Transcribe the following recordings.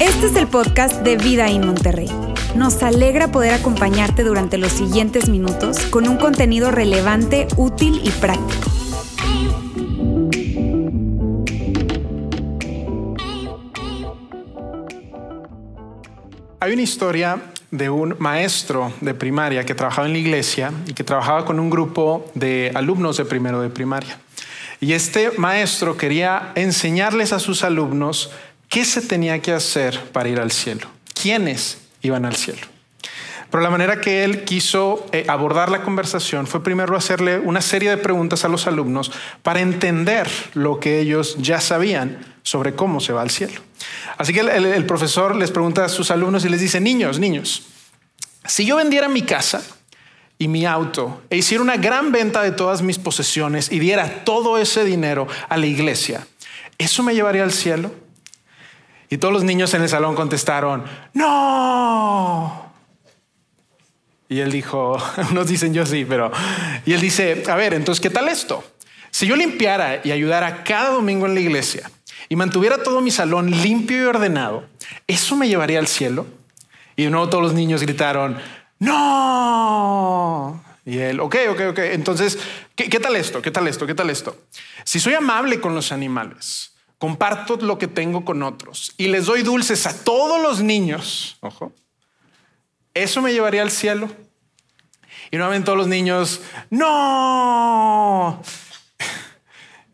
Este es el podcast de Vida en Monterrey. Nos alegra poder acompañarte durante los siguientes minutos con un contenido relevante, útil y práctico. Hay una historia de un maestro de primaria que trabajaba en la iglesia y que trabajaba con un grupo de alumnos de primero de primaria. Y este maestro quería enseñarles a sus alumnos qué se tenía que hacer para ir al cielo, quiénes iban al cielo. Pero la manera que él quiso eh, abordar la conversación fue primero hacerle una serie de preguntas a los alumnos para entender lo que ellos ya sabían sobre cómo se va al cielo. Así que el, el profesor les pregunta a sus alumnos y les dice, niños, niños, si yo vendiera mi casa y mi auto e hiciera una gran venta de todas mis posesiones y diera todo ese dinero a la iglesia, ¿eso me llevaría al cielo? Y todos los niños en el salón contestaron, no. Y él dijo, unos dicen yo sí, pero... Y él dice, a ver, entonces, ¿qué tal esto? Si yo limpiara y ayudara cada domingo en la iglesia y mantuviera todo mi salón limpio y ordenado, ¿eso me llevaría al cielo? Y de nuevo todos los niños gritaron, no. Y él, ok, ok, ok. Entonces, ¿qué, ¿qué, tal esto? ¿Qué tal esto? ¿Qué tal esto? Si soy amable con los animales, comparto lo que tengo con otros y les doy dulces a todos los niños, ojo, eso me llevaría al cielo. Y nuevamente todos los niños, no.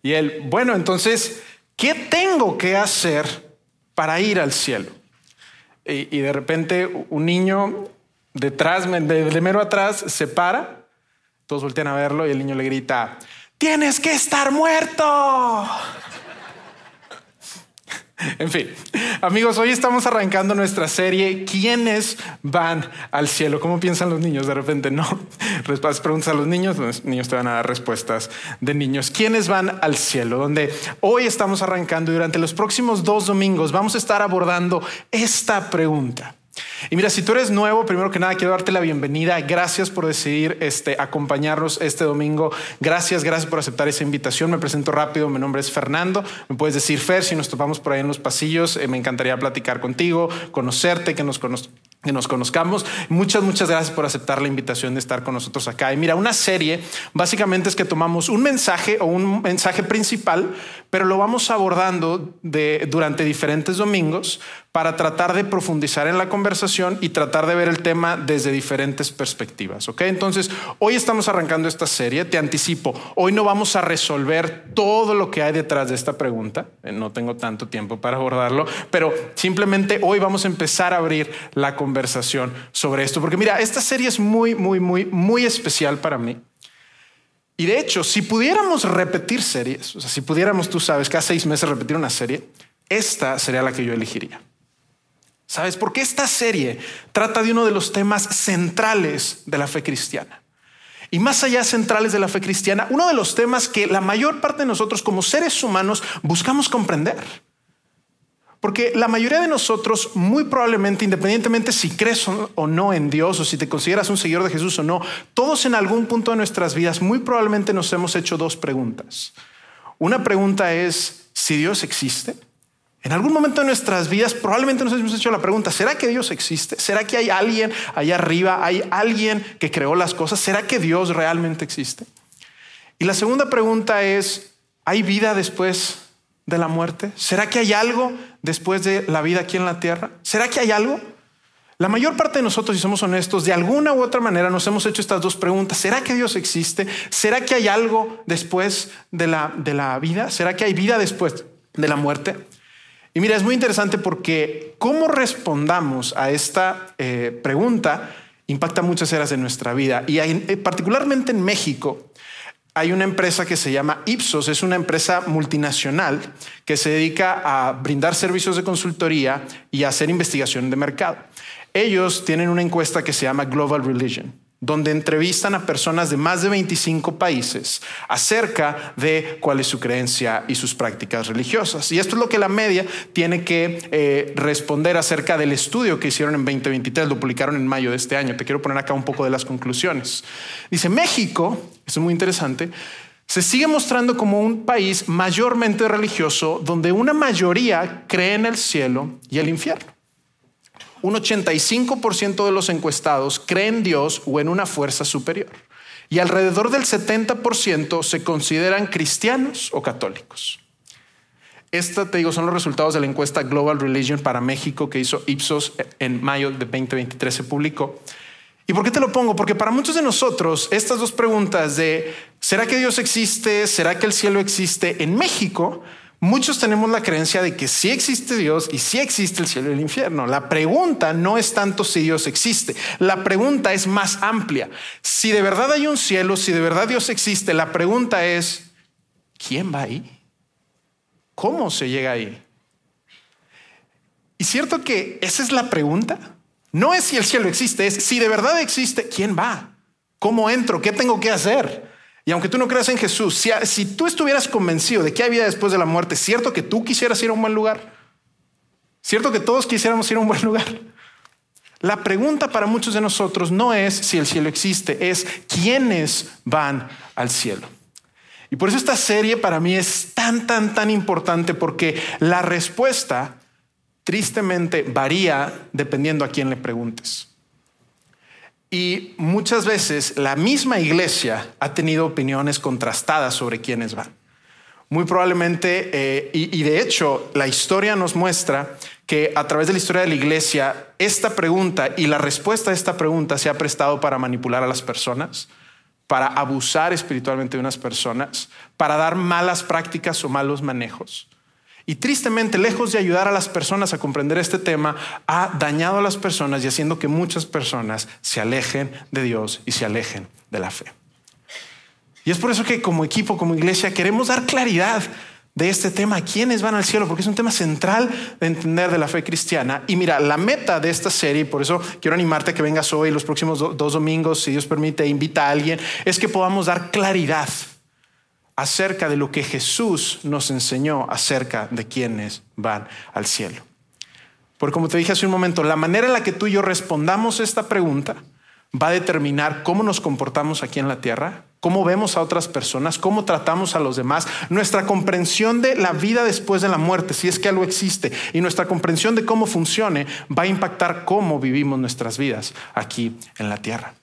Y él, bueno, entonces, ¿qué tengo que hacer para ir al cielo? Y, y de repente un niño detrás, de, de mero atrás, se para, todos voltean a verlo y el niño le grita, tienes que estar muerto. En fin, amigos, hoy estamos arrancando nuestra serie ¿Quiénes van al cielo? ¿Cómo piensan los niños? De repente no. Preguntas a los niños, los niños te van a dar respuestas de niños. ¿Quiénes van al cielo? Donde hoy estamos arrancando y durante los próximos dos domingos vamos a estar abordando esta pregunta. Y mira, si tú eres nuevo, primero que nada quiero darte la bienvenida. Gracias por decidir este, acompañarnos este domingo. Gracias, gracias por aceptar esa invitación. Me presento rápido. Mi nombre es Fernando. Me puedes decir Fer si nos topamos por ahí en los pasillos. Eh, me encantaría platicar contigo, conocerte, que nos conozcamos que nos conozcamos. Muchas, muchas gracias por aceptar la invitación de estar con nosotros acá. Y mira, una serie básicamente es que tomamos un mensaje o un mensaje principal, pero lo vamos abordando de, durante diferentes domingos para tratar de profundizar en la conversación y tratar de ver el tema desde diferentes perspectivas. Ok, entonces hoy estamos arrancando esta serie. Te anticipo, hoy no vamos a resolver todo lo que hay detrás de esta pregunta. Eh, no tengo tanto tiempo para abordarlo, pero simplemente hoy vamos a empezar a abrir la conversación sobre esto, porque mira, esta serie es muy, muy, muy, muy especial para mí. Y de hecho, si pudiéramos repetir series, o sea, si pudiéramos, tú sabes, cada seis meses repetir una serie, esta sería la que yo elegiría. ¿Sabes? Porque esta serie trata de uno de los temas centrales de la fe cristiana. Y más allá centrales de la fe cristiana, uno de los temas que la mayor parte de nosotros como seres humanos buscamos comprender. Porque la mayoría de nosotros, muy probablemente, independientemente si crees o no en Dios o si te consideras un seguidor de Jesús o no, todos en algún punto de nuestras vidas, muy probablemente nos hemos hecho dos preguntas. Una pregunta es si Dios existe. En algún momento de nuestras vidas probablemente nos hemos hecho la pregunta, ¿será que Dios existe? ¿Será que hay alguien allá arriba? ¿Hay alguien que creó las cosas? ¿Será que Dios realmente existe? Y la segunda pregunta es, ¿hay vida después de la muerte? ¿Será que hay algo después de la vida aquí en la tierra? ¿Será que hay algo? La mayor parte de nosotros, si somos honestos, de alguna u otra manera nos hemos hecho estas dos preguntas. ¿Será que Dios existe? ¿Será que hay algo después de la, de la vida? ¿Será que hay vida después de la muerte? Y mira, es muy interesante porque cómo respondamos a esta eh, pregunta impacta muchas áreas de nuestra vida. Y hay, eh, particularmente en México, hay una empresa que se llama Ipsos, es una empresa multinacional que se dedica a brindar servicios de consultoría y hacer investigación de mercado. Ellos tienen una encuesta que se llama Global Religion donde entrevistan a personas de más de 25 países acerca de cuál es su creencia y sus prácticas religiosas. Y esto es lo que la media tiene que eh, responder acerca del estudio que hicieron en 2023, lo publicaron en mayo de este año. Te quiero poner acá un poco de las conclusiones. Dice, México, esto es muy interesante, se sigue mostrando como un país mayormente religioso donde una mayoría cree en el cielo y el infierno. Un 85% de los encuestados creen en Dios o en una fuerza superior. Y alrededor del 70% se consideran cristianos o católicos. Esta, te digo, son los resultados de la encuesta Global Religion para México que hizo Ipsos en mayo de 2023 se publicó. ¿Y por qué te lo pongo? Porque para muchos de nosotros estas dos preguntas de ¿será que Dios existe? ¿Será que el cielo existe? En México, muchos tenemos la creencia de que sí existe Dios y sí existe el cielo y el infierno. La pregunta no es tanto si Dios existe, la pregunta es más amplia. Si de verdad hay un cielo, si de verdad Dios existe, la pregunta es ¿quién va ahí? ¿Cómo se llega ahí? Y cierto que esa es la pregunta. No es si el cielo existe, es si de verdad existe, ¿quién va? ¿Cómo entro? ¿Qué tengo que hacer? Y aunque tú no creas en Jesús, si, tú estuvieras convencido de que hay vida después de la muerte, ¿cierto que tú quisieras ir a un buen lugar? ¿Cierto que todos quisiéramos ir a un buen lugar? La pregunta para muchos de nosotros no es si el cielo existe, es quiénes van al cielo. Y por eso esta serie para mí es tan, tan, tan importante porque la respuesta tristemente varía dependiendo a quién le preguntes. Y muchas veces la misma iglesia ha tenido opiniones contrastadas sobre quiénes van. Muy probablemente, eh, y, y de hecho la historia nos muestra que a través de la historia de la iglesia, esta pregunta y la respuesta a esta pregunta se ha prestado para manipular a las personas, para abusar espiritualmente de unas personas, para dar malas prácticas o malos manejos. Y tristemente, lejos de ayudar a las personas a comprender este tema, ha dañado a las personas y haciendo que muchas personas se alejen de Dios y se alejen de la fe. Y es por eso que como equipo, como iglesia, queremos dar claridad de este tema, quiénes van al cielo, porque es un tema central de entender de la fe cristiana. Y mira, la meta de esta serie, por eso quiero animarte a que vengas hoy, los próximos dos domingos, si Dios permite, invita a alguien, es que podamos dar claridad acerca de lo que Jesús nos enseñó acerca de quienes van al cielo. Porque como te dije hace un momento, la manera en la que tú y yo respondamos esta pregunta va a determinar cómo nos comportamos aquí en la tierra, cómo vemos a otras personas, cómo tratamos a los demás, nuestra comprensión de la vida después de la muerte, si es que algo existe, y nuestra comprensión de cómo funcione va a impactar cómo vivimos nuestras vidas aquí en la tierra.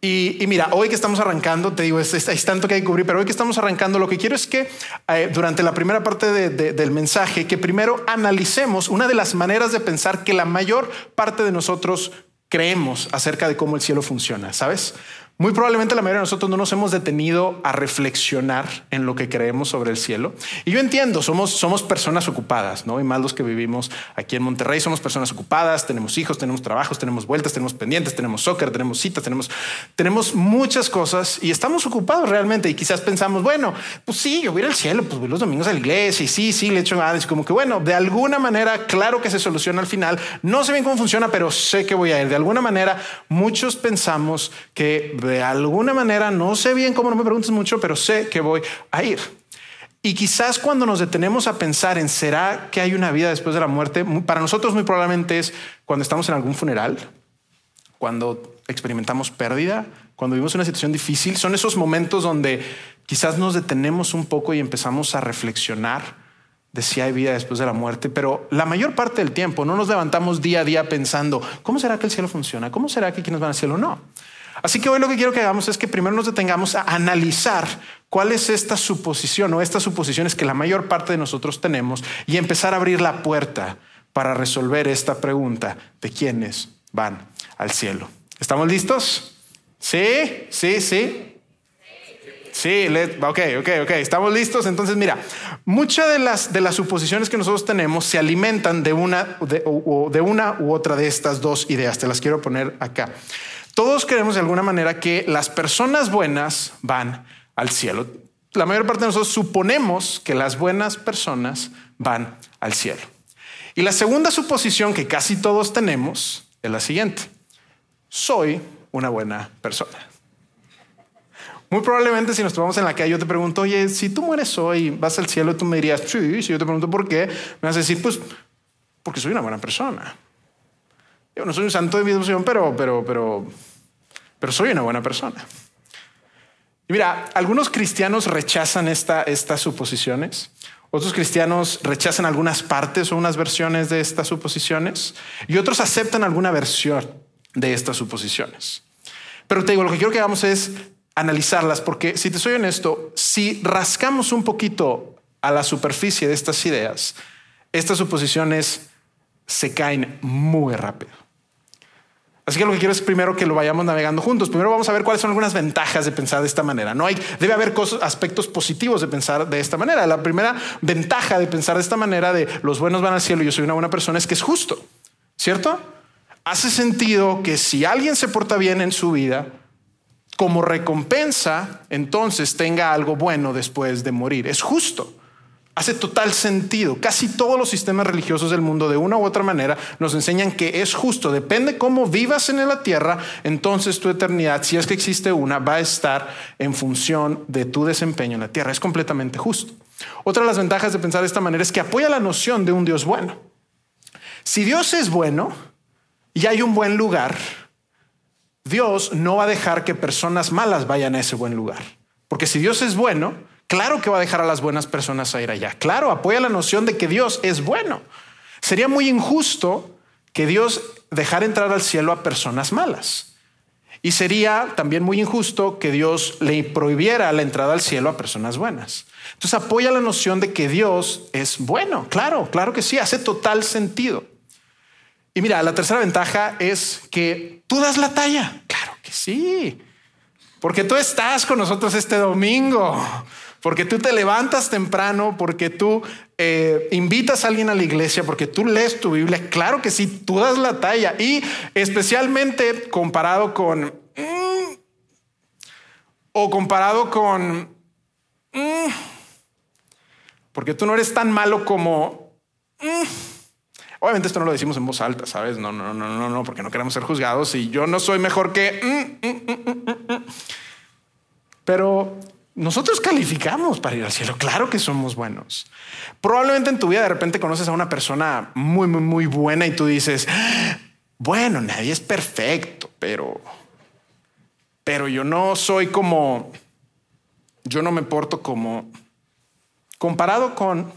Y, mira, hoy que estamos arrancando, te digo, es, es, tanto que hay que cubrir, pero hoy que estamos arrancando, lo que quiero es que eh, durante la primera parte del mensaje, que primero analicemos una de las maneras de pensar que la mayor parte de nosotros creemos acerca de cómo el cielo funciona, ¿sabes? Muy probablemente la mayoría de nosotros no nos hemos detenido a reflexionar en lo que creemos sobre el cielo. Y yo entiendo, somos, somos personas ocupadas, ¿no? Y más los que vivimos aquí en Monterrey, somos personas ocupadas, tenemos hijos, tenemos trabajos, tenemos vueltas, tenemos pendientes, tenemos soccer, tenemos citas, tenemos, tenemos muchas cosas y estamos ocupados realmente. Y quizás pensamos, bueno, pues sí, yo voy al cielo, pues voy los domingos a la iglesia y sí, sí, le echo ganas. Como que bueno, de alguna manera, claro que se soluciona al final. No sé bien cómo funciona, pero sé que voy a ir. De alguna manera, muchos pensamos que de alguna manera, no sé bien cómo, no me preguntes mucho, pero sé que voy a ir. Y quizás cuando nos detenemos a pensar en será que hay una vida después de la muerte, para nosotros muy probablemente es cuando estamos en algún funeral, cuando experimentamos pérdida, cuando vivimos una situación difícil, son esos momentos donde quizás nos detenemos un poco y empezamos a reflexionar de si hay vida después de la muerte, pero la mayor parte del tiempo no nos levantamos día a día pensando, ¿cómo será que el cielo funciona? ¿Cómo será que quienes van al cielo? No. Así que hoy lo que quiero que hagamos es que primero nos detengamos a analizar cuál es esta suposición o estas suposiciones que la mayor parte de nosotros tenemos y empezar a abrir la puerta para resolver esta pregunta de quiénes van al cielo. ¿Estamos listos? Sí, sí, sí. Sí, ok, ok, ok. Estamos listos. Entonces, mira, muchas de las, de las suposiciones que nosotros tenemos se alimentan de una, de una u otra de estas dos ideas. Te las quiero poner acá. Todos creemos de alguna manera que las personas buenas van al cielo. La mayor parte de nosotros suponemos que las buenas personas van al cielo. Y la segunda suposición que casi todos tenemos es la siguiente. Soy una buena persona. Muy probablemente si nos tomamos en la calle, yo te pregunto, oye, si tú mueres hoy, vas al cielo, tú me dirías, sí, si yo te pregunto por qué, me vas a decir, pues, porque soy una buena persona. Yo no soy un santo de mi pero, pero, pero, pero soy una buena persona. Y mira, algunos cristianos rechazan esta, estas suposiciones. Otros cristianos rechazan algunas partes o unas versiones de estas suposiciones y otros aceptan alguna versión de estas suposiciones. Pero te digo, lo que quiero que hagamos es analizarlas porque si te soy honesto, si rascamos un poquito a la superficie de estas ideas, estas suposiciones se caen muy rápido. Así que lo que quiero es primero que lo vayamos navegando juntos. Primero vamos a ver cuáles son algunas ventajas de pensar de esta manera. No hay, debe haber cosas, aspectos positivos de pensar de esta manera. La primera ventaja de pensar de esta manera de los buenos van al cielo y yo soy una buena persona es que es justo, ¿cierto? Hace sentido que si alguien se porta bien en su vida, como recompensa, entonces tenga algo bueno después de morir. Es justo. Hace total sentido. Casi todos los sistemas religiosos del mundo, de una u otra manera, nos enseñan que es justo. Depende cómo vivas en la tierra, entonces tu eternidad, si es que existe una, va a estar en función de tu desempeño en la tierra. Es completamente justo. Otra de las ventajas de pensar de esta manera es que apoya la noción de un Dios bueno. Si Dios es bueno y hay un buen lugar, Dios no va a dejar que personas malas vayan a ese buen lugar. Porque si Dios es bueno, Claro que va a dejar a las buenas personas a ir allá. Claro, apoya la noción de que Dios es bueno. Sería muy injusto que Dios dejara entrar al cielo a personas malas. Y sería también muy injusto que Dios le prohibiera la entrada al cielo a personas buenas. Entonces apoya la noción de que Dios es bueno. Claro, claro que sí, hace total sentido. Y mira, la tercera ventaja es que tú das la talla. Claro que sí, porque tú estás con nosotros este domingo porque tú te levantas temprano, porque tú eh, invitas a alguien a la iglesia, porque tú lees tu Biblia. Claro que sí, tú das la talla y especialmente comparado con... Mm, o comparado con... Mm, porque tú no eres tan malo como... Mm, obviamente esto no lo decimos en voz alta, ¿sabes? No, no, no, no, no, porque no queremos ser juzgados y yo no soy mejor que... Pero nosotros calificamos para ir al cielo. Claro que somos buenos. Probablemente en tu vida de repente conoces a una persona muy, muy, muy buena y tú dices, bueno, nadie es perfecto, pero, pero yo no soy como, yo no me porto como, comparado con,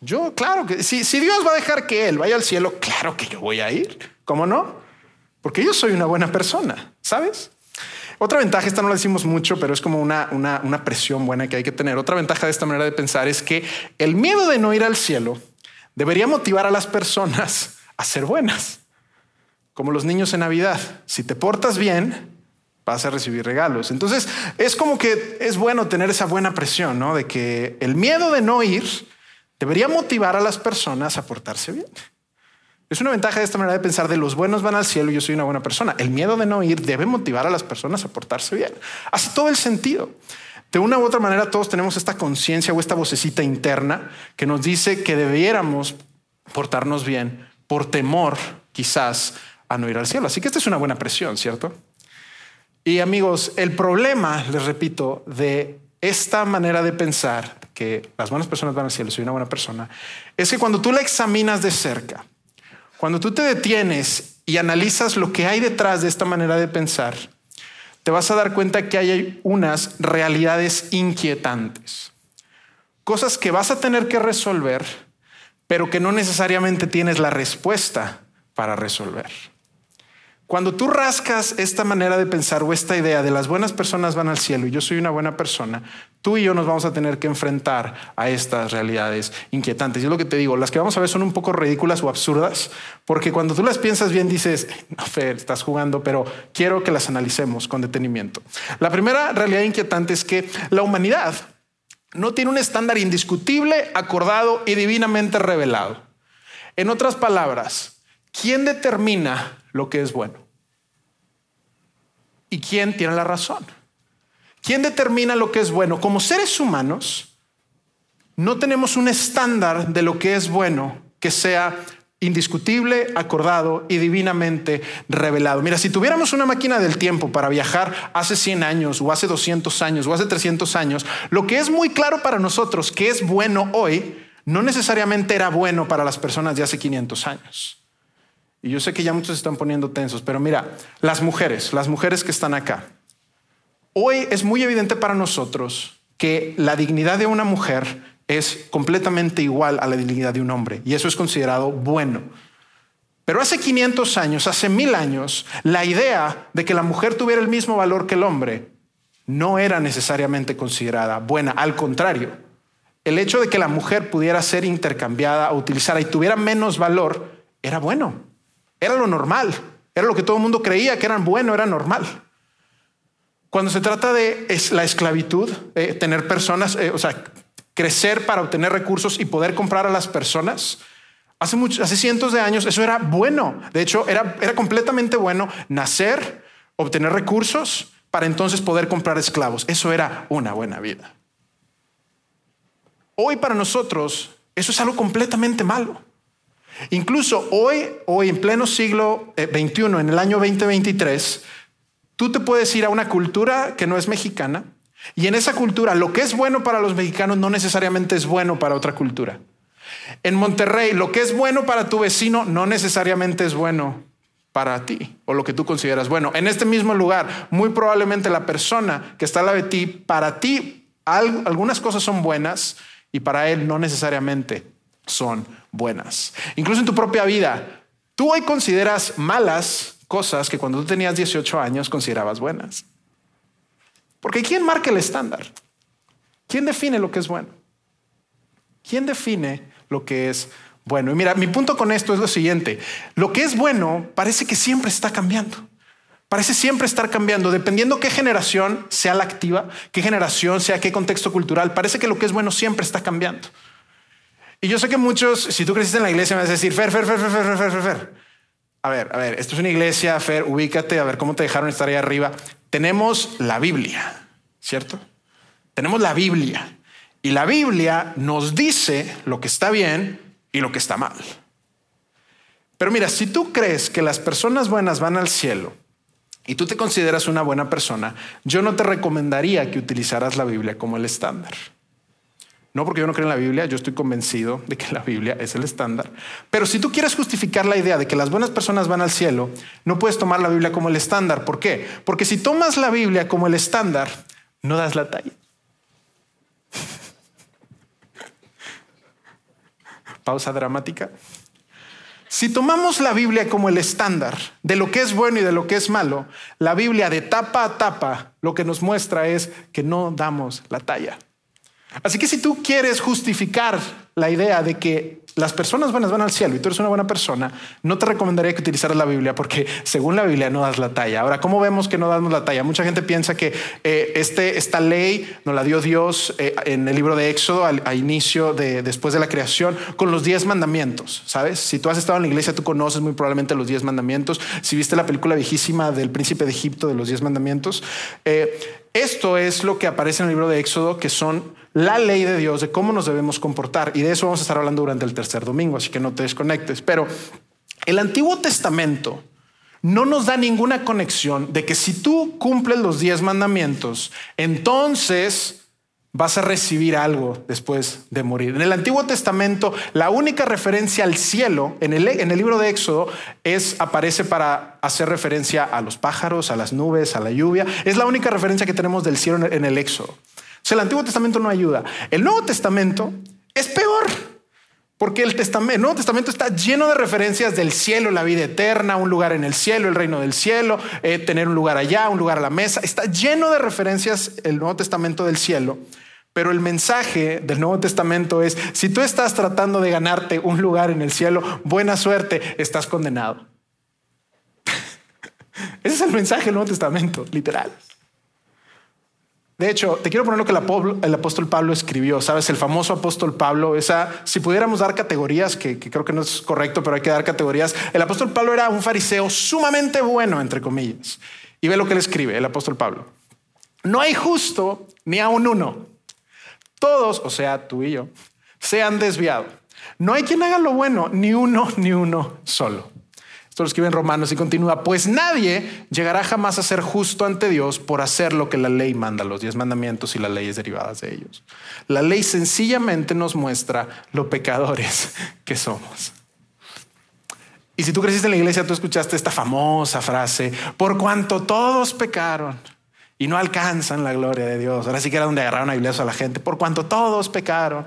yo, claro que si, si Dios va a dejar que Él vaya al cielo, claro que yo voy a ir. ¿Cómo no? Porque yo soy una buena persona, ¿sabes? Otra ventaja, esta no la decimos mucho, pero es como una, una, presión buena que hay que tener. Otra ventaja de esta manera de pensar es que el miedo de no ir al cielo debería motivar a las personas a ser buenas. Como los niños en Navidad. Si te portas bien, vas a recibir regalos. Entonces es como que es bueno tener esa buena presión, ¿no? De que el miedo de no ir debería motivar a las personas a portarse bien. Es una ventaja de esta manera de pensar de los buenos van al cielo y yo soy una buena persona. El miedo de no ir debe motivar a las personas a portarse bien. Hace todo el sentido. De una u otra manera todos tenemos esta conciencia o esta vocecita interna que nos dice que debiéramos portarnos bien por temor quizás a no ir al cielo. Así que esta es una buena presión, ¿cierto? Y amigos, el problema, les repito, de esta manera de pensar que las buenas personas van al cielo, soy una buena persona, es que cuando tú la examinas de cerca, cuando tú te detienes y analizas lo que hay detrás de esta manera de pensar, te vas a dar cuenta que hay unas realidades inquietantes, cosas que vas a tener que resolver, pero que no necesariamente tienes la respuesta para resolver. Cuando tú rascas esta manera de pensar o esta idea de las buenas personas van al cielo y yo soy una buena persona, tú y yo nos vamos a tener que enfrentar a estas realidades inquietantes. Y es lo que te digo, las que vamos a ver son un poco ridículas o absurdas, porque cuando tú las piensas bien dices, no, Fer, estás jugando, pero quiero que las analicemos con detenimiento. La primera realidad inquietante es que la humanidad no tiene un estándar indiscutible, acordado y divinamente revelado. En otras palabras, ¿quién determina lo que es bueno? ¿Y quién tiene la razón? ¿Quién determina lo que es bueno? Como seres humanos, no tenemos un estándar de lo que es bueno que sea indiscutible, acordado y divinamente revelado. Mira, si tuviéramos una máquina del tiempo para viajar hace 100 años o hace 200 años o hace 300 años, lo que es muy claro para nosotros que es bueno hoy, no necesariamente era bueno para las personas de hace 500 años. Y yo sé que ya muchos están poniendo tensos, pero mira, las mujeres, las mujeres que están acá, Hoy es muy evidente para nosotros que la dignidad de una mujer es completamente igual a la dignidad de un hombre y eso es considerado bueno. Pero hace 500 años, hace mil años, la idea de que la mujer tuviera el mismo valor que el hombre no era necesariamente considerada buena. Al contrario, el hecho de que la mujer pudiera ser intercambiada o utilizada y tuviera menos valor era bueno. Era lo normal. Era lo que todo el mundo creía que era bueno, era normal. Cuando se trata de la esclavitud, eh, tener personas, eh, o sea, crecer para obtener recursos y poder comprar a las personas, hace, hace cientos de años eso era bueno. De hecho, era, era completamente bueno nacer, obtener recursos para entonces poder comprar esclavos. Eso era una buena vida. Hoy para nosotros eso es algo completamente malo. Incluso hoy, hoy en pleno siglo XXI, eh, en el año 2023, tú te puedes ir a una cultura que no es mexicana y en esa cultura lo que es bueno para los mexicanos no necesariamente es bueno para otra cultura. En Monterrey, lo que es bueno para tu vecino no necesariamente es bueno para ti o lo que tú consideras bueno. En este mismo lugar, muy probablemente la persona que está al lado de ti, para ti algunas cosas son buenas y para él no necesariamente son buenas. Incluso en tu propia vida, tú hoy consideras malas cosas que cuando tú tenías 18 años considerabas buenas. Porque ¿quién marca el estándar? ¿Quién define lo que es bueno? ¿Quién define lo que es bueno? Y mira, mi punto con esto es lo siguiente. Lo que es bueno parece que siempre está cambiando. Parece siempre estar cambiando, dependiendo qué generación sea la activa, qué generación sea, qué contexto cultural. Parece que lo que es bueno siempre está cambiando. Y yo sé que muchos, si tú creciste en la iglesia, me vas a decir, Fer, Fer, Fer, Fer, Fer, Fer, Fer, Fer. A ver, a ver, esto es una iglesia, Fer, ubícate, a ver cómo te dejaron estar ahí arriba. Tenemos la Biblia, ¿cierto? Tenemos la Biblia. Y la Biblia nos dice lo que está bien y lo que está mal. Pero mira, si tú crees que las personas buenas van al cielo y tú te consideras una buena persona, yo no te recomendaría que utilizaras la Biblia como el estándar. No porque yo no creo en la Biblia, yo estoy convencido de que la Biblia es el estándar. Pero si tú quieres justificar la idea de que las buenas personas van al cielo, no puedes tomar la Biblia como el estándar. ¿Por qué? Porque si tomas la Biblia como el estándar, no das la talla. Pausa dramática. Si tomamos la Biblia como el estándar de lo que es bueno y de lo que es malo, la Biblia de tapa a tapa lo que nos muestra es que no damos la talla. Así que si tú quieres justificar la idea de que las personas buenas van al cielo y tú eres una buena persona, no te recomendaría que utilizaras la Biblia porque según la Biblia no das la talla. Ahora, ¿cómo vemos que no damos la talla? Mucha gente piensa que eh, este, esta ley nos la dio Dios eh, en el libro de Éxodo al, inicio de después de la creación con los diez mandamientos. Sabes, si tú has estado en la iglesia, tú conoces muy probablemente los diez mandamientos. Si viste la película viejísima del príncipe de Egipto de los diez mandamientos, eh, esto es lo que aparece en el libro de Éxodo, que son la ley de Dios de cómo nos debemos comportar. De eso vamos a estar hablando durante el tercer domingo, así que no te desconectes. Pero el Antiguo Testamento no nos da ninguna conexión de que si tú cumples los diez mandamientos, entonces vas a recibir algo después de morir. En el Antiguo Testamento, la única referencia al cielo en el, en el libro de Éxodo es aparece para hacer referencia a los pájaros, a las nubes, a la lluvia. Es la única referencia que tenemos del cielo en el Éxodo. O el Antiguo Testamento no ayuda. El Nuevo Testamento es peor. Porque el, Testamento, Nuevo Testamento está lleno de referencias del cielo, la vida eterna, un lugar en el cielo, el reino del cielo, eh, tener un lugar allá, un lugar a la mesa. Está lleno de referencias el Nuevo Testamento del cielo. Pero el mensaje del Nuevo Testamento es, si tú estás tratando de ganarte un lugar en el cielo, buena suerte, estás condenado. Ese es el mensaje del Nuevo Testamento, literal. De hecho, te quiero poner lo que el apóstol Pablo escribió, sabes, el famoso apóstol Pablo, esa, si pudiéramos dar categorías, que, creo que no es correcto, pero hay que dar categorías, el apóstol Pablo era un fariseo sumamente bueno, entre comillas. Y ve lo que él escribe, el apóstol Pablo. No hay justo ni aun uno. Todos, o sea, tú y yo, se han desviado. No hay quien haga lo bueno, ni uno, ni uno solo. Esto lo escribe en Romanos y continúa, pues nadie llegará jamás a ser justo ante Dios por hacer lo que la ley manda, los diez mandamientos y las leyes derivadas de ellos. La ley sencillamente nos muestra lo pecadores que somos. Y si tú creciste en la iglesia, tú escuchaste esta famosa frase, por cuanto todos pecaron y no alcanzan la gloria de Dios. Ahora sí que era donde agarraron a Iglesias a la gente, por cuanto todos pecaron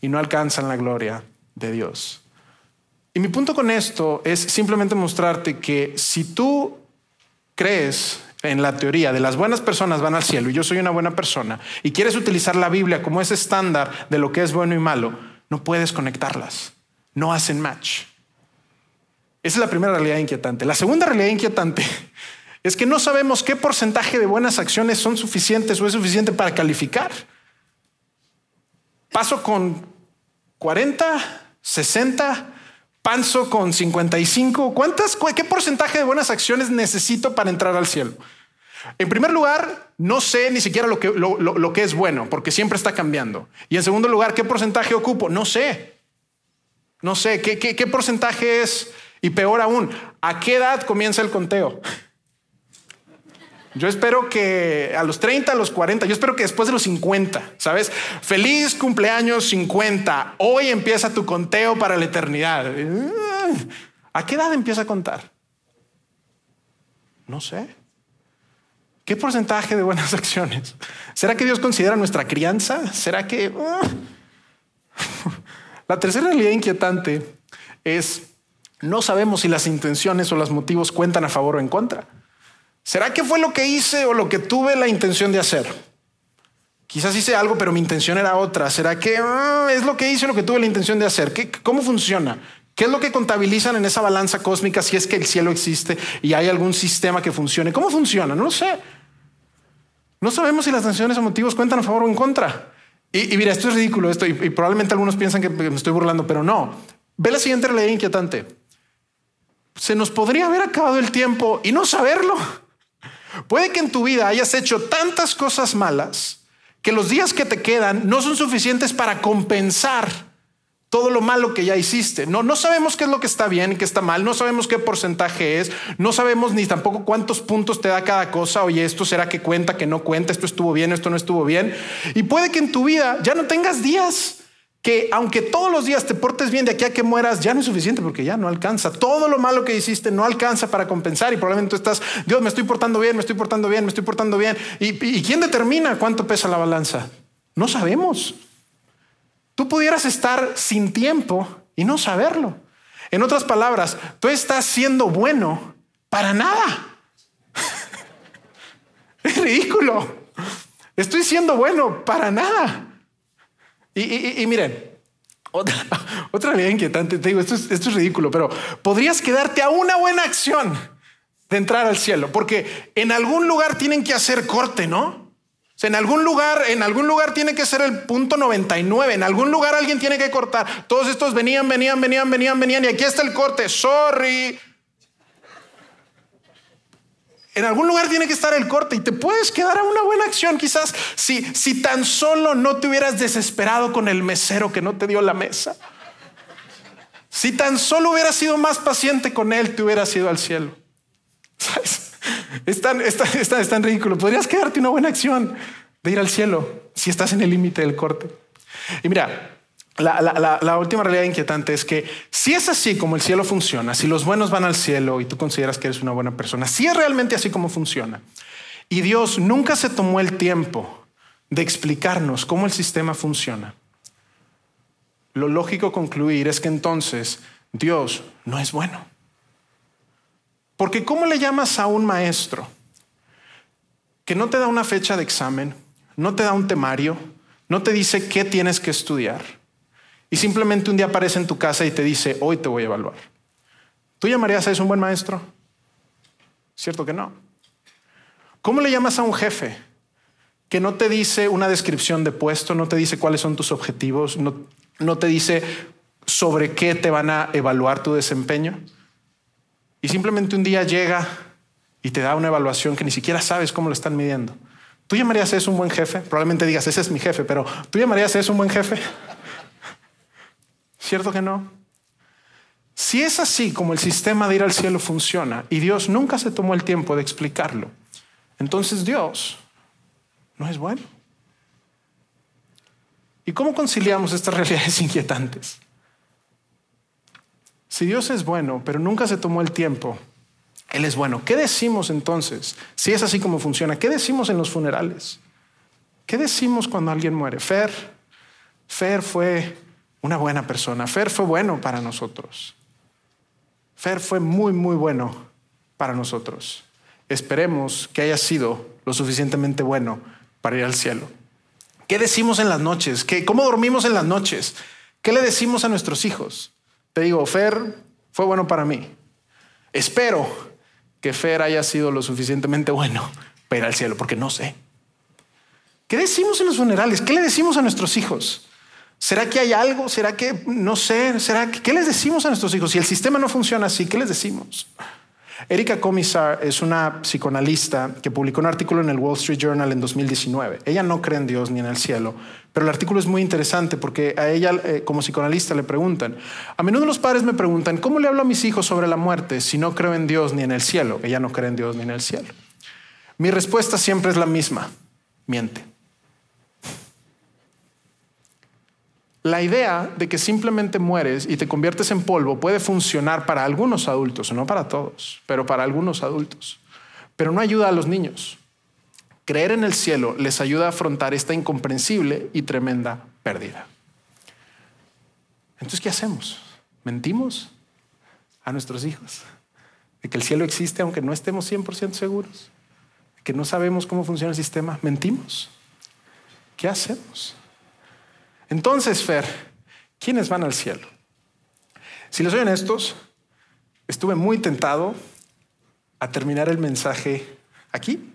y no alcanzan la gloria de Dios. Y mi punto con esto es simplemente mostrarte que si tú crees en la teoría de las buenas personas van al cielo y yo soy una buena persona y quieres utilizar la Biblia como ese estándar de lo que es bueno y malo, no puedes conectarlas. No hacen match. Esa es la primera realidad inquietante. La segunda realidad inquietante es que no sabemos qué porcentaje de buenas acciones son suficientes o es suficiente para calificar. Paso con 40, 60, Panzo con 55. ¿Cuántas, qué porcentaje de buenas acciones necesito para entrar al cielo? En primer lugar, no sé ni siquiera lo que, lo, que es bueno, porque siempre está cambiando. Y en segundo lugar, ¿qué porcentaje ocupo? No sé. No sé, ¿qué, qué, qué porcentaje es? Y peor aún, ¿a qué edad comienza el conteo? Yo espero que a los 30, a los 40, yo espero que después de los 50, ¿sabes? Feliz cumpleaños 50. Hoy empieza tu conteo para la eternidad. ¿A qué edad empieza a contar? No sé. ¿Qué porcentaje de buenas acciones? ¿Será que Dios considera nuestra crianza? ¿Será que... Ah? La tercera realidad inquietante es no sabemos si las intenciones o los motivos cuentan a favor o en contra. ¿Será que fue lo que hice o lo que tuve la intención de hacer? Quizás hice algo, pero mi intención era otra. ¿Será que ah, es lo que hice o lo que tuve la intención de hacer? ¿Qué, ¿Cómo funciona? ¿Qué es lo que contabilizan en esa balanza cósmica si es que el cielo existe y hay algún sistema que funcione? ¿Cómo funciona? No lo sé. No sabemos si las intenciones o motivos cuentan a favor o en contra. Y, mira, esto es ridículo, esto, y, y, probablemente algunos piensan que me estoy burlando, pero no. Ve la siguiente realidad inquietante. Se nos podría haber acabado el tiempo y no saberlo. Puede que en tu vida hayas hecho tantas cosas malas que los días que te quedan no son suficientes para compensar todo lo malo que ya hiciste. No, no sabemos qué es lo que está bien y qué está mal, no sabemos qué porcentaje es, no sabemos ni tampoco cuántos puntos te da cada cosa. Oye, esto será que cuenta, que no cuenta, esto estuvo bien, esto no estuvo bien. Y puede que en tu vida ya no tengas días que aunque todos los días te portes bien de aquí a que mueras, ya no es suficiente porque ya no alcanza. Todo lo malo que hiciste no alcanza para compensar y probablemente tú estás, Dios, me estoy portando bien, me estoy portando bien, me estoy portando bien. ¿Y, y quién determina cuánto pesa la balanza? No sabemos. Tú pudieras estar sin tiempo y no saberlo. En otras palabras, tú estás siendo bueno para nada. es ridículo. Estoy siendo bueno para nada. Y, miren, otra, otra inquietante, te digo, esto es, es ridículo, pero podrías quedarte a una buena acción de entrar al cielo, porque en algún lugar tienen que hacer corte, ¿no? O sea, en algún lugar, en algún lugar tiene que ser el punto 99, en algún lugar alguien tiene que cortar. Todos estos venían, venían, venían, venían, venían, y aquí está el corte. Sorry, en algún lugar tiene que estar el corte y te puedes quedar a una buena acción. Quizás si, si tan solo no te hubieras desesperado con el mesero que no te dio la mesa. Si tan solo hubieras sido más paciente con él, te hubieras ido al cielo. Es tan, es tan ridículo. Podrías quedarte una buena acción de ir al cielo si estás en el límite del corte. Y mira, la, última realidad inquietante es que si es así como el cielo funciona, si los buenos van al cielo y tú consideras que eres una buena persona, si es realmente así como funciona, y Dios nunca se tomó el tiempo de explicarnos cómo el sistema funciona, lo lógico concluir es que entonces Dios no es bueno. Porque ¿cómo le llamas a un maestro que no te da una fecha de examen, no te da un temario, no te dice qué tienes que estudiar? Y simplemente un día aparece en tu casa y te dice, hoy te voy a evaluar. ¿Tú llamarías a eso un buen maestro? ¿Cierto que no? ¿Cómo le llamas a un jefe que no te dice una descripción de puesto, no te dice cuáles son tus objetivos, no, te dice sobre qué te van a evaluar tu desempeño? Y simplemente un día llega y te da una evaluación que ni siquiera sabes cómo lo están midiendo. ¿Tú llamarías a eso un buen jefe? Probablemente digas, ese es mi jefe, pero ¿tú llamarías a eso un buen jefe? ¿Cierto que no? Si es así como el sistema de ir al cielo funciona y Dios nunca se tomó el tiempo de explicarlo, entonces Dios no es bueno. ¿Y cómo conciliamos estas realidades inquietantes? Si Dios es bueno, pero nunca se tomó el tiempo Él es bueno. ¿Qué decimos entonces? Si es así como funciona, ¿qué decimos en los funerales? ¿Qué decimos cuando alguien muere? Fer, Fer fue una buena persona. Fer fue bueno para nosotros. Fer fue muy, muy bueno para nosotros. Esperemos que haya sido lo suficientemente bueno para ir al cielo. ¿Qué decimos en las noches? ¿Qué, ¿Cómo dormimos en las noches? ¿Qué le decimos a nuestros hijos? Te digo, Fer fue bueno para mí. Espero que Fer haya sido lo suficientemente bueno para ir al cielo, porque no sé. ¿Qué decimos en los funerales? ¿Qué le decimos a nuestros hijos? ¿Será que hay algo? ¿Será que no sé? ¿Será que qué les decimos a nuestros hijos? Si el sistema no funciona así, ¿qué les decimos? Erika Comisar es una psicoanalista que publicó un artículo en el Wall Street Journal en 2019. Ella no cree en Dios ni en el cielo, pero el artículo es muy interesante porque a ella eh, como psicoanalista le preguntan, a menudo los padres me preguntan, ¿cómo le hablo a mis hijos sobre la muerte si no creo en Dios ni en el cielo? Ella no cree en Dios ni en el cielo. Mi respuesta siempre es la misma, miente. La idea de que simplemente mueres y te conviertes en polvo puede funcionar para algunos adultos, no para todos, pero para algunos adultos. Pero no ayuda a los niños. Creer en el cielo les ayuda a afrontar esta incomprensible y tremenda pérdida. Entonces, ¿qué hacemos? ¿Mentimos a nuestros hijos? De que el cielo existe aunque no estemos 100% seguros. Que no sabemos cómo funciona el sistema. ¿Mentimos? ¿Qué hacemos? Entonces, Fer, ¿quiénes van al cielo? Si les soy honestos, estuve muy tentado a terminar el mensaje aquí.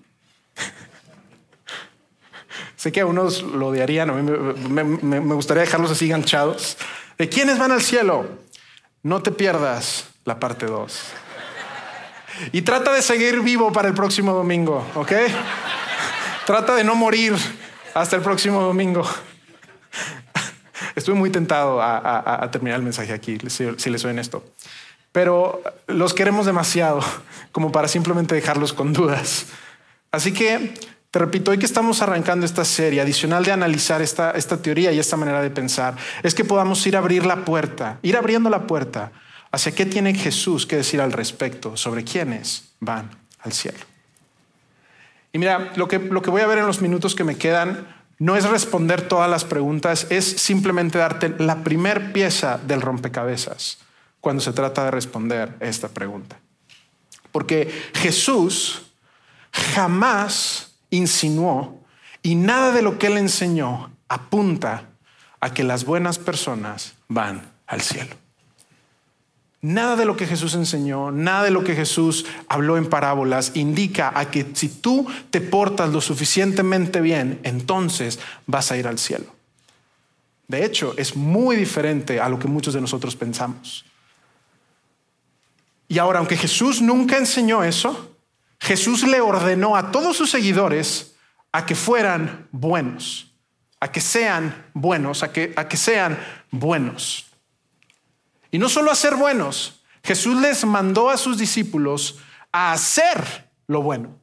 sé que a unos lo odiarían, a mí me, gustaría dejarlos así ganchados. ¿De quiénes van al cielo? No te pierdas la parte 2. Y trata de seguir vivo para el próximo domingo, ¿ok? Trata de no morir hasta el próximo domingo. Estuve muy tentado a, terminar el mensaje aquí, si, les soy honesto. Pero los queremos demasiado como para simplemente dejarlos con dudas. Así que te repito, hoy que estamos arrancando esta serie, adicional de analizar esta, esta teoría y esta manera de pensar, es que podamos ir a abrir la puerta, ir abriendo la puerta hacia qué tiene Jesús que decir al respecto sobre quiénes van al cielo. Y mira, lo que, lo que voy a ver en los minutos que me quedan no es responder todas las preguntas, es simplemente darte la primer pieza del rompecabezas cuando se trata de responder esta pregunta. Porque Jesús jamás insinuó y nada de lo que él enseñó apunta a que las buenas personas van al cielo. Nada de lo que Jesús enseñó, nada de lo que Jesús habló en parábolas indica a que si tú te portas lo suficientemente bien, entonces vas a ir al cielo. De hecho, es muy diferente a lo que muchos de nosotros pensamos. Y ahora, aunque Jesús nunca enseñó eso, Jesús le ordenó a todos sus seguidores a que fueran buenos, a que sean buenos, a que, a que sean buenos. Y no solo a ser buenos, Jesús les mandó a sus discípulos a hacer lo bueno.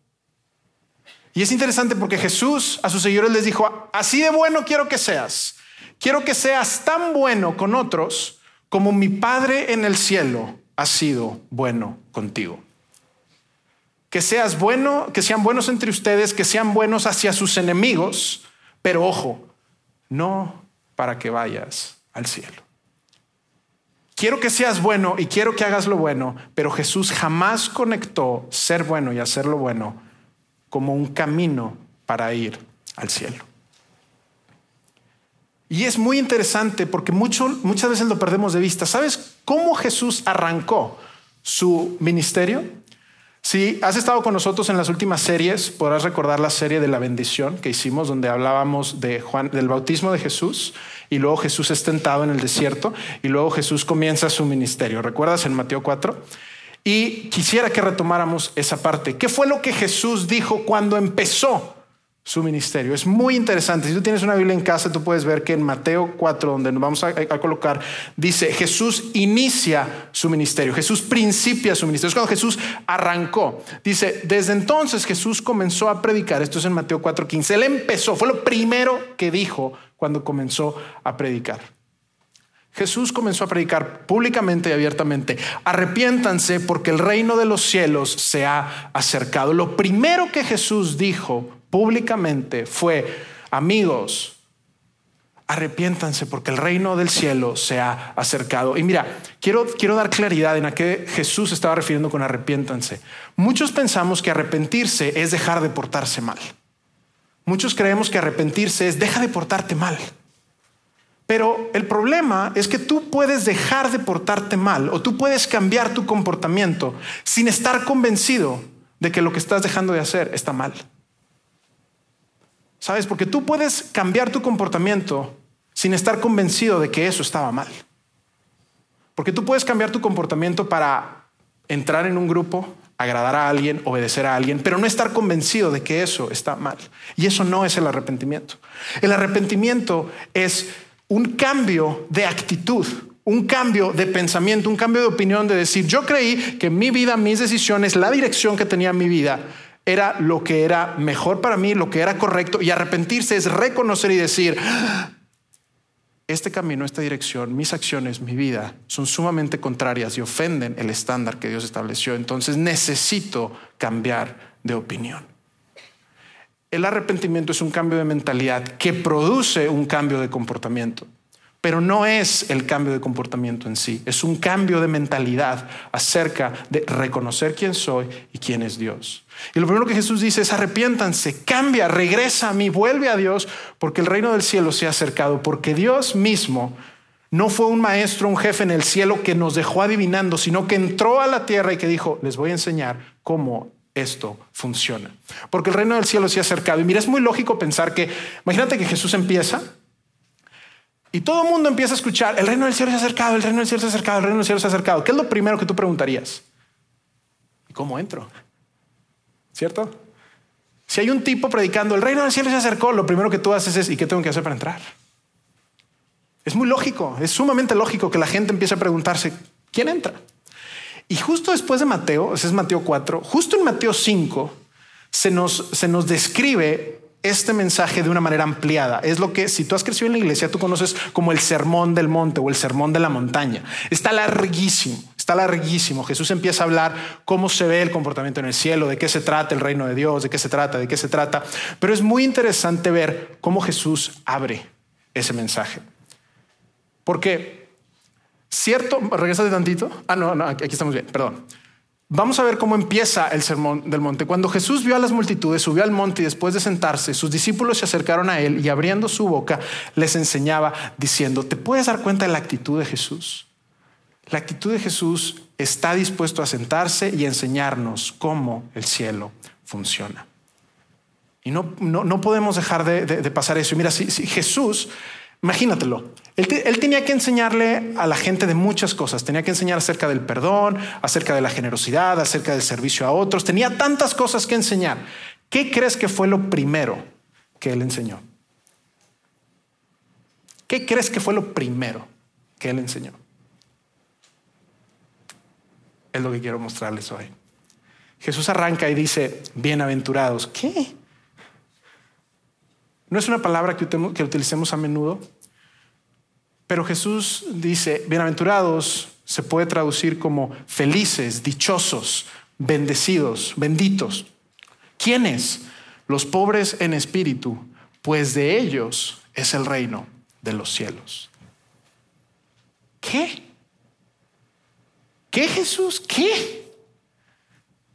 Y es interesante porque Jesús a sus seguidores les dijo, así de bueno quiero que seas. Quiero que seas tan bueno con otros como mi Padre en el cielo ha sido bueno contigo. Que seas bueno, que sean buenos entre ustedes, que sean buenos hacia sus enemigos, pero ojo, no para que vayas al cielo. Quiero que seas bueno y quiero que hagas lo bueno, pero Jesús jamás conectó ser bueno y hacer lo bueno como un camino para ir al cielo. Y es muy interesante porque muchas veces lo perdemos de vista. ¿Sabes cómo Jesús arrancó su ministerio? Si has estado con nosotros en las últimas series, podrás recordar la serie de la bendición que hicimos, donde hablábamos de Juan, del bautismo de Jesús, y luego Jesús es tentado en el desierto, y luego Jesús comienza su ministerio. ¿Recuerdas en Mateo 4? Y quisiera que retomáramos esa parte. ¿Qué fue lo que Jesús dijo cuando empezó su ministerio. Es muy interesante. Si tú tienes una Biblia en casa, tú puedes ver que en Mateo 4, donde nos vamos a, colocar, dice, Jesús inicia su ministerio, Jesús principia su ministerio. Es cuando Jesús arrancó. Dice, desde entonces Jesús comenzó a predicar. Esto es en Mateo 4, 15. Él empezó, fue lo primero que dijo cuando comenzó a predicar. Jesús comenzó a predicar públicamente y abiertamente, arrepiéntanse porque el reino de los cielos se ha acercado. Lo primero que Jesús dijo públicamente fue, amigos, arrepiéntanse porque el reino del cielo se ha acercado. Y mira, quiero, quiero dar claridad en a qué Jesús estaba refiriendo con arrepiéntanse. Muchos pensamos que arrepentirse es dejar de portarse mal. Muchos creemos que arrepentirse es deja de portarte mal. Pero el problema es que tú puedes dejar de portarte mal o tú puedes cambiar tu comportamiento sin estar convencido de que lo que estás dejando de hacer está mal. ¿Sabes? Porque tú puedes cambiar tu comportamiento sin estar convencido de que eso estaba mal. Porque tú puedes cambiar tu comportamiento para entrar en un grupo, agradar a alguien, obedecer a alguien, pero no estar convencido de que eso está mal. Y eso no es el arrepentimiento. El arrepentimiento es un cambio de actitud, un cambio de pensamiento, un cambio de opinión de decir, yo creí que mi vida, mis decisiones, la dirección que tenía mi vida era lo que era mejor para mí, lo que era correcto, y arrepentirse es reconocer y decir, este camino, esta dirección, mis acciones, mi vida son sumamente contrarias y ofenden el estándar que Dios estableció. Entonces necesito cambiar de opinión. El arrepentimiento es un cambio de mentalidad que produce un cambio de comportamiento, pero no es el cambio de comportamiento en sí, es un cambio de mentalidad acerca de reconocer quién soy y quién es Dios. Y lo primero que Jesús dice es arrepiéntanse, cambia, regresa a mí, vuelve a Dios, porque el reino del cielo se ha acercado, porque Dios mismo no fue un maestro, un jefe en el cielo que nos dejó adivinando, sino que entró a la tierra y que dijo, les voy a enseñar cómo esto funciona. Porque el reino del cielo se ha acercado. Y mira, es muy lógico pensar que, imagínate que Jesús empieza y todo el mundo empieza a escuchar, el reino del cielo se ha acercado, el reino del cielo se ha acercado, el reino del cielo se ha acercado. ¿Qué es lo primero que tú preguntarías? ¿Y cómo entro? ¿Cierto? Si hay un tipo predicando, el reino del cielo se acercó, lo primero que tú haces es, ¿y qué tengo que hacer para entrar? Es muy lógico, es sumamente lógico que la gente empiece a preguntarse, ¿quién entra? Y justo después de Mateo, ese es Mateo 4, justo en Mateo 5, se nos, se nos describe este mensaje de una manera ampliada. Es lo que si tú has crecido en la iglesia, tú conoces como el sermón del monte o el sermón de la montaña. Está larguísimo, está larguísimo. Jesús empieza a hablar cómo se ve el comportamiento en el cielo, de qué se trata el reino de Dios, de qué se trata, de qué se trata. Pero es muy interesante ver cómo Jesús abre ese mensaje. Porque Cierto, de tantito. Ah, no, no, aquí estamos bien, perdón. Vamos a ver cómo empieza el sermón del monte. Cuando Jesús vio a las multitudes, subió al monte y después de sentarse, sus discípulos se acercaron a él y abriendo su boca les enseñaba diciendo, ¿te puedes dar cuenta de la actitud de Jesús? La actitud de Jesús está dispuesto a sentarse y enseñarnos cómo el cielo funciona. Y no, no, podemos dejar de, pasar eso. mira, si Jesús Imagínatelo. Él, tenía que enseñarle a la gente de muchas cosas. Tenía que enseñar acerca del perdón, acerca de la generosidad, acerca del servicio a otros. Tenía tantas cosas que enseñar. ¿Qué crees que fue lo primero que él enseñó? ¿Qué crees que fue lo primero que él enseñó? Es lo que quiero mostrarles hoy. Jesús arranca y dice, bienaventurados. ¿Qué? No es una palabra que, utilicemos a menudo, pero Jesús dice, bienaventurados se puede traducir como felices, dichosos, bendecidos, benditos. ¿Quiénes? Los pobres en espíritu, pues de ellos es el reino de los cielos. ¿Qué? ¿Qué Jesús? ¿Qué?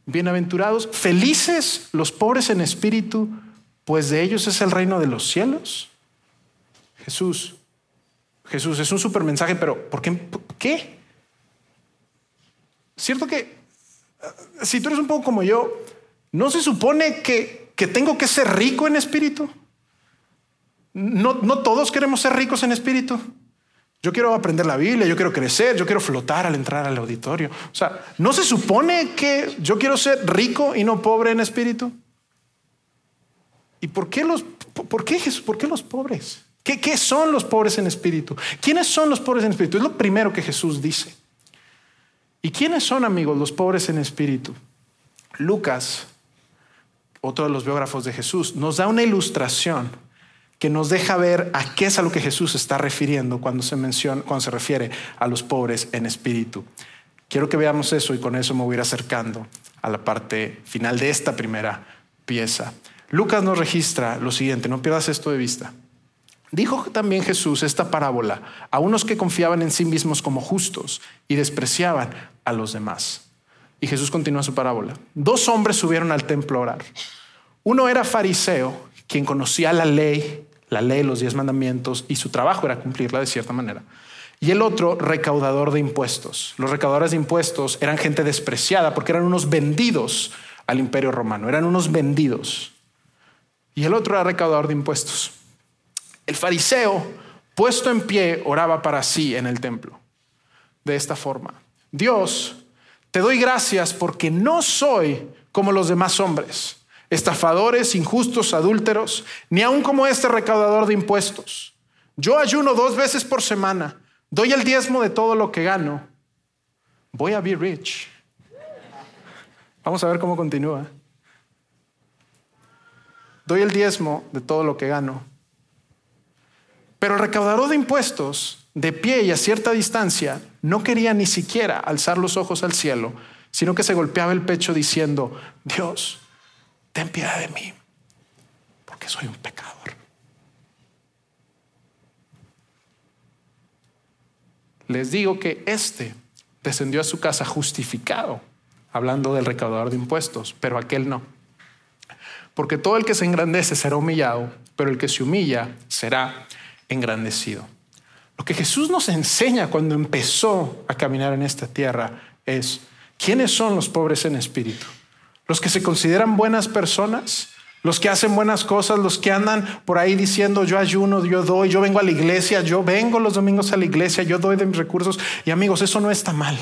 Bienaventurados, felices los pobres en espíritu, pues de ellos es el reino de los cielos. Jesús, Jesús, es un super mensaje, pero ¿por qué? ¿Qué? Cierto que eh, si tú eres un poco como yo, ¿no se supone que, que tengo que ser rico en espíritu? No, no todos queremos ser ricos en espíritu. Yo quiero aprender la Biblia, yo quiero crecer, yo quiero flotar al entrar al auditorio. O sea, ¿no se supone que yo quiero ser rico y no pobre en espíritu? ¿Y por qué los, por qué Jesús, por qué los pobres? ¿Qué, ¿Qué son los pobres en espíritu? ¿Quiénes son los pobres en espíritu? Es lo primero que Jesús dice. ¿Y quiénes son, amigos, los pobres en espíritu? Lucas, otro de los biógrafos de Jesús, nos da una ilustración que nos deja ver a qué es a lo que Jesús está refiriendo cuando se menciona, cuando se refiere a los pobres en espíritu. Quiero que veamos eso y con eso me voy a ir acercando a la parte final de esta primera pieza. Lucas nos registra lo siguiente, no pierdas esto de vista. Dijo también Jesús esta parábola a unos que confiaban en sí mismos como justos y despreciaban a los demás. Y Jesús continúa su parábola. Dos hombres subieron al templo a orar. Uno era fariseo, quien conocía la ley, la ley, los diez mandamientos, y su trabajo era cumplirla de cierta manera. Y el otro, recaudador de impuestos. Los recaudadores de impuestos eran gente despreciada porque eran unos vendidos al imperio romano, eran unos vendidos. Y el otro era recaudador de impuestos. El fariseo, puesto en pie, oraba para sí en el templo. De esta forma, Dios, te doy gracias porque no soy como los demás hombres, estafadores, injustos, adúlteros, ni aun como este recaudador de impuestos. Yo ayuno dos veces por semana, doy el diezmo de todo lo que gano. Voy a be rich. Vamos a ver cómo continúa. Doy el diezmo de todo lo que gano. Pero el recaudador de impuestos, de pie y a cierta distancia, no quería ni siquiera alzar los ojos al cielo, sino que se golpeaba el pecho diciendo, Dios, ten piedad de mí, porque soy un pecador. Les digo que este descendió a su casa justificado, hablando del recaudador de impuestos, pero aquel no. Porque todo el que se engrandece será humillado, pero el que se humilla será engrandecido. Lo que Jesús nos enseña cuando empezó a caminar en esta tierra es quiénes son los pobres en espíritu. Los que se consideran buenas personas, los que hacen buenas cosas, los que andan por ahí diciendo yo ayuno, yo doy, yo vengo a la iglesia, yo vengo los domingos a la iglesia, yo doy de mis recursos. Y amigos, eso no está mal.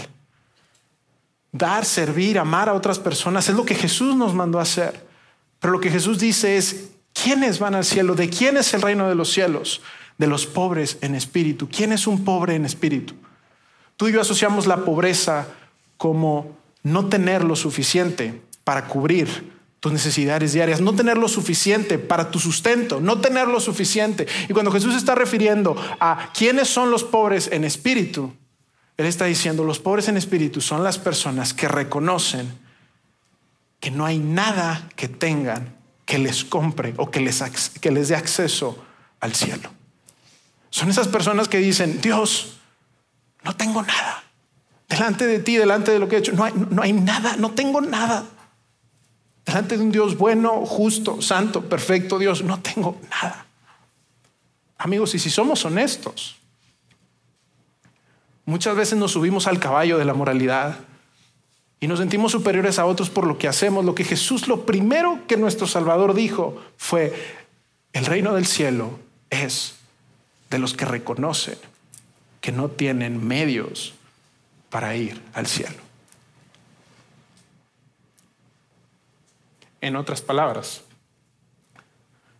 Dar, servir, amar a otras personas es lo que Jesús nos mandó a hacer. Pero lo que Jesús dice es, ¿quiénes van al cielo? ¿De quién es el reino de los cielos? de los pobres en espíritu. ¿Quién es un pobre en espíritu? Tú y yo asociamos la pobreza como no tener lo suficiente para cubrir tus necesidades diarias, no tener lo suficiente para tu sustento, no tener lo suficiente. Y cuando Jesús está refiriendo a quiénes son los pobres en espíritu, Él está diciendo, los pobres en espíritu son las personas que reconocen que no hay nada que tengan que les compre o que les, que les dé acceso al cielo. Son esas personas que dicen, Dios, no tengo nada. Delante de ti, delante de lo que he hecho, no hay, no hay nada, no tengo nada. Delante de un Dios bueno, justo, santo, perfecto, Dios, no tengo nada. Amigos, y si somos honestos, muchas veces nos subimos al caballo de la moralidad y nos sentimos superiores a otros por lo que hacemos. Lo que Jesús, lo primero que nuestro Salvador dijo fue, el reino del cielo es de los que reconocen que no tienen medios para ir al cielo. En otras palabras,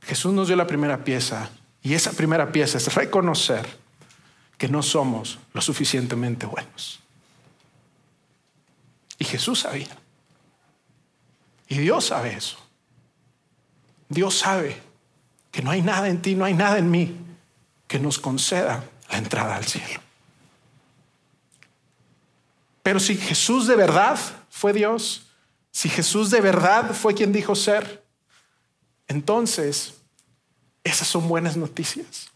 Jesús nos dio la primera pieza y esa primera pieza es reconocer que no somos lo suficientemente buenos. Y Jesús sabía. Y Dios sabe eso. Dios sabe que no hay nada en ti, no hay nada en mí que nos conceda la entrada al cielo. Pero si Jesús de verdad fue Dios, si Jesús de verdad fue quien dijo ser, entonces esas son buenas noticias.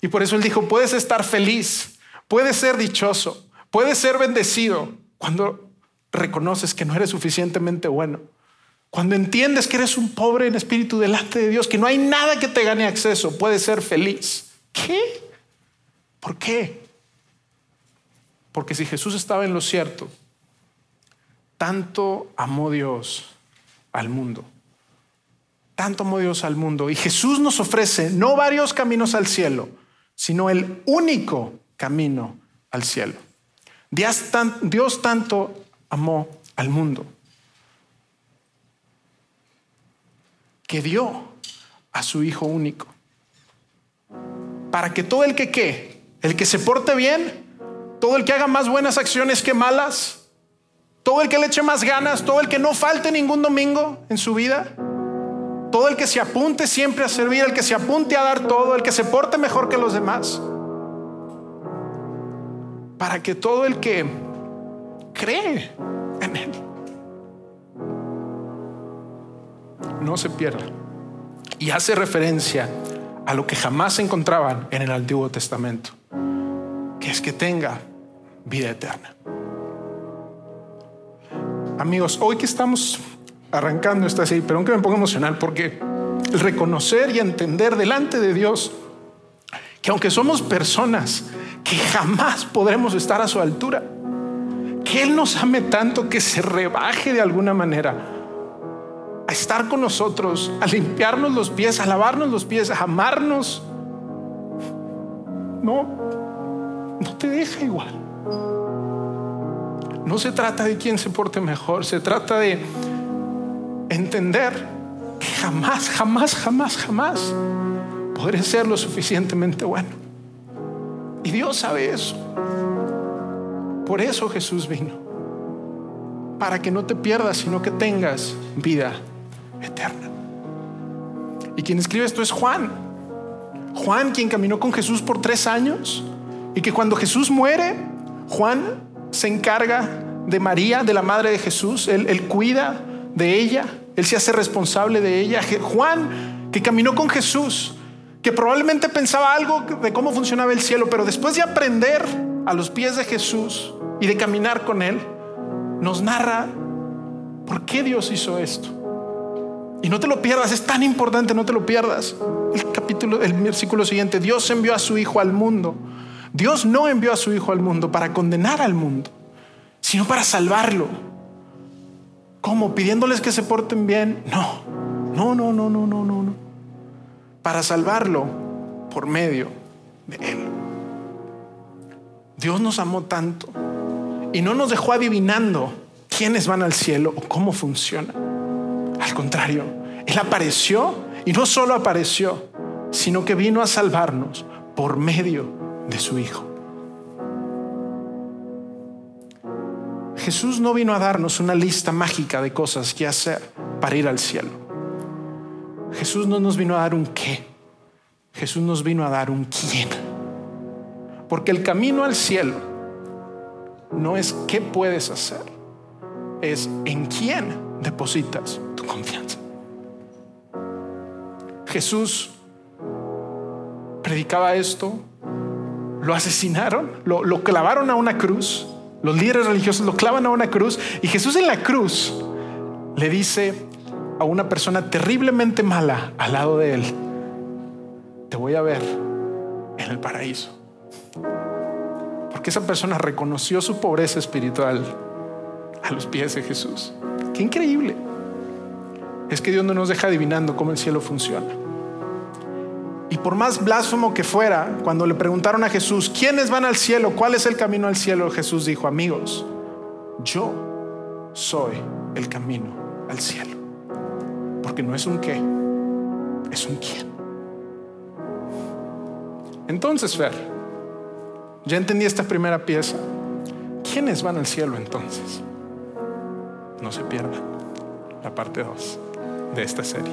Y por eso él dijo, puedes estar feliz, puedes ser dichoso, puedes ser bendecido cuando reconoces que no eres suficientemente bueno. Cuando entiendes que eres un pobre en espíritu delante de Dios, que no hay nada que te gane acceso, puedes ser feliz. ¿Qué? ¿Por qué? Porque si Jesús estaba en lo cierto, tanto amó Dios al mundo. Tanto amó Dios al mundo. Y Jesús nos ofrece no varios caminos al cielo, sino el único camino al cielo. Dios, tanto amó al mundo que dio a su Hijo único para que todo el que qué, el que se porte bien, todo el que haga más buenas acciones que malas, todo el que le eche más ganas, todo el que no falte ningún domingo en su vida, todo el que se apunte siempre a servir, el que se apunte a dar todo, el que se porte mejor que los demás. Para que todo el que cree en no se pierda. Y hace referencia a lo que jamás se encontraban en el Antiguo Testamento, que es que tenga vida eterna. Amigos, hoy que estamos arrancando esta serie, pero aunque me pongo emocional porque el reconocer y entender delante de Dios que aunque somos personas que jamás podremos estar a su altura, que Él nos ame tanto que se rebaje de alguna manera a estar con nosotros, a limpiarnos los pies, a lavarnos los pies, a amarnos. No, no te deja igual. No se trata de quién se porte mejor, se trata de entender que jamás, jamás, jamás, jamás podré ser lo suficientemente bueno. Y Dios sabe eso. Por eso Jesús vino. Para que no te pierdas, sino que tengas vida eterna. Y quien escribe esto es Juan. Juan, quien caminó con Jesús por tres años y que cuando Jesús muere, Juan se encarga de María, de la madre de Jesús, él, él cuida de ella, él se hace responsable de ella. Juan, que caminó con Jesús, que probablemente pensaba algo de cómo funcionaba el cielo, pero después de aprender a los pies de Jesús y de caminar con Él, nos narra por qué Dios hizo esto. Y no te lo pierdas, es tan importante, no te lo pierdas. El capítulo, el versículo siguiente, Dios envió a su Hijo al mundo. Dios no envió a su Hijo al mundo para condenar al mundo, sino para salvarlo. ¿Cómo? ¿Pidiéndoles que se porten bien? No, no, no, no, no, no, no. Para salvarlo por medio de Él. Dios nos amó tanto y no nos dejó adivinando quiénes van al cielo o cómo funciona. Al contrario, Él apareció y no solo apareció, sino que vino a salvarnos por medio de su Hijo. Jesús no vino a darnos una lista mágica de cosas que hacer para ir al cielo. Jesús no nos vino a dar un qué. Jesús nos vino a dar un quién. Porque el camino al cielo no es qué puedes hacer, es en quién depositas tu confianza. Jesús predicaba esto, lo asesinaron, lo, clavaron a una cruz los líderes religiosos lo clavan a una cruz y Jesús en la cruz le dice a una persona terriblemente mala al lado de él, te voy a ver en el paraíso. Porque esa persona reconoció su pobreza espiritual a los pies de Jesús. Qué increíble. Es que Dios no nos deja adivinando cómo el cielo funciona. Y por más blasfemo que fuera, cuando le preguntaron a Jesús, ¿quiénes van al cielo? ¿Cuál es el camino al cielo? Jesús dijo, amigos, yo soy el camino al cielo. Porque no es un qué, es un quién. Entonces, Fer, ya entendí esta primera pieza. ¿Quiénes van al cielo entonces? No se pierdan la parte 2 de esta serie.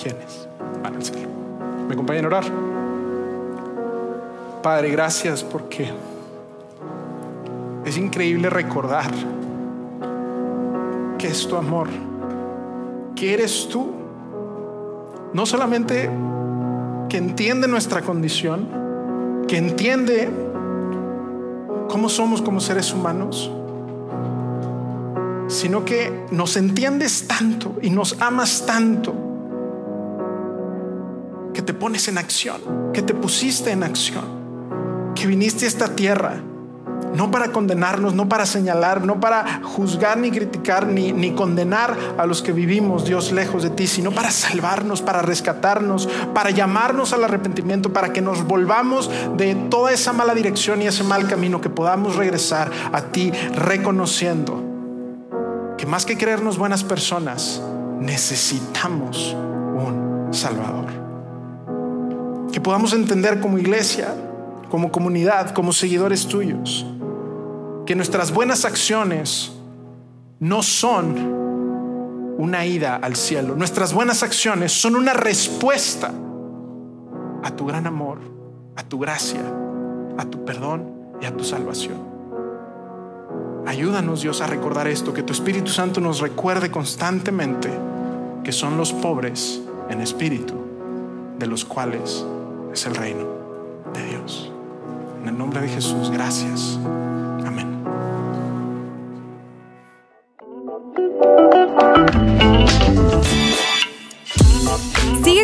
¿Quiénes van al cielo? ¿Me acompañan a orar? Padre, gracias porque es increíble recordar que es tu amor, que eres tú, no solamente que entiende nuestra condición, que entiende cómo somos como seres humanos, sino que nos entiendes tanto y nos amas tanto que te pones en acción, que te pusiste en acción, que viniste a esta tierra, no para condenarnos, no para señalar, no para juzgar ni criticar ni, ni condenar a los que vivimos, Dios, lejos de ti, sino para salvarnos, para rescatarnos, para llamarnos al arrepentimiento, para que nos volvamos de toda esa mala dirección y ese mal camino, que podamos regresar a ti reconociendo que más que creernos buenas personas, necesitamos un Salvador. Que podamos entender como iglesia, como comunidad, como seguidores tuyos, que nuestras buenas acciones no son una ida al cielo. Nuestras buenas acciones son una respuesta a tu gran amor, a tu gracia, a tu perdón y a tu salvación. Ayúdanos Dios a recordar esto, que tu Espíritu Santo nos recuerde constantemente que son los pobres en espíritu, de los cuales es el reino de Dios. En el nombre de Jesús, gracias.